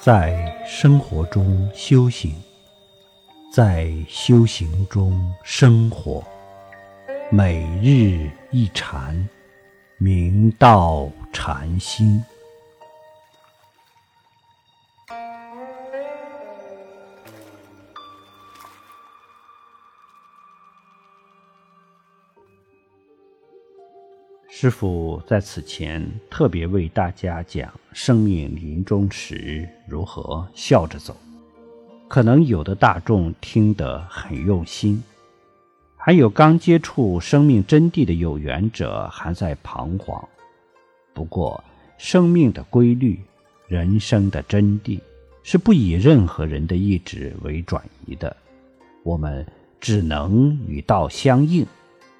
在生活中修行，在修行中生活，每日一禅，明道禅心。师父在此前特别为大家讲生命临终时如何笑着走，可能有的大众听得很用心，还有刚接触生命真谛的有缘者还在彷徨。不过，生命的规律、人生的真谛是不以任何人的意志为转移的，我们只能与道相应，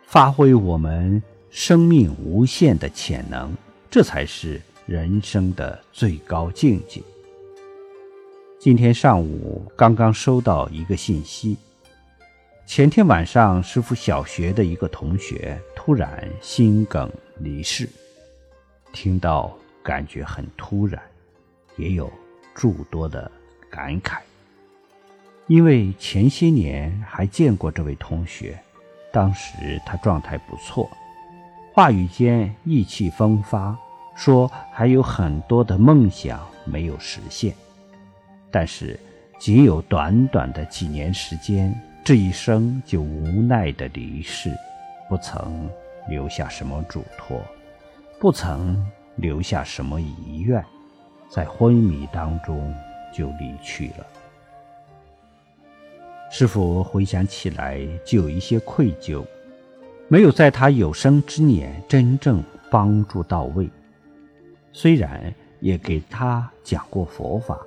发挥我们。生命无限的潜能，这才是人生的最高境界。今天上午刚刚收到一个信息，前天晚上师傅小学的一个同学突然心梗离世，听到感觉很突然，也有诸多的感慨。因为前些年还见过这位同学，当时他状态不错。话语间意气风发，说还有很多的梦想没有实现，但是仅有短短的几年时间，这一生就无奈的离世，不曾留下什么嘱托，不曾留下什么遗愿，在昏迷当中就离去了。师傅回想起来，就有一些愧疚。没有在他有生之年真正帮助到位，虽然也给他讲过佛法，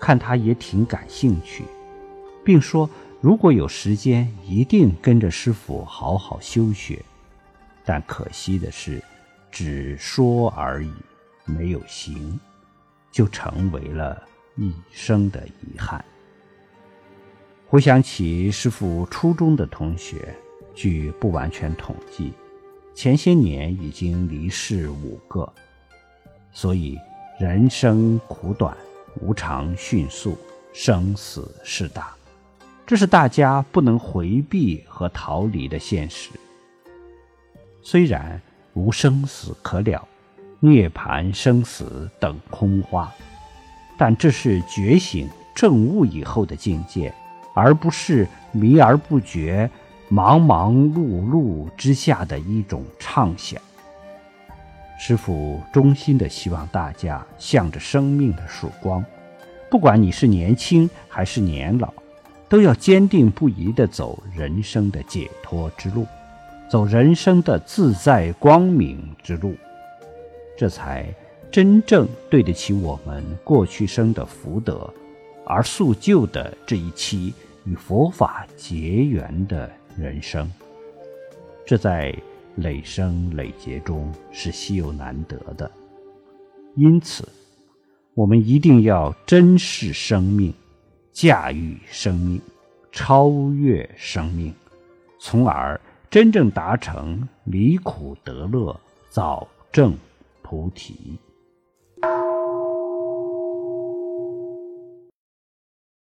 看他也挺感兴趣，并说如果有时间一定跟着师傅好好修学，但可惜的是，只说而已，没有行，就成为了一生的遗憾。回想起师傅初中的同学。据不完全统计，前些年已经离世五个，所以人生苦短，无常迅速，生死事大，这是大家不能回避和逃离的现实。虽然无生死可了，涅槃生死等空花，但这是觉醒正悟以后的境界，而不是迷而不觉。忙忙碌碌之下的一种畅想。师父衷心的希望大家向着生命的曙光，不管你是年轻还是年老，都要坚定不移的走人生的解脱之路，走人生的自在光明之路，这才真正对得起我们过去生的福德，而塑就的这一期与佛法结缘的。人生，这在累生累劫中是稀有难得的，因此，我们一定要珍视生命，驾驭生命，超越生命，从而真正达成离苦得乐，早证菩提。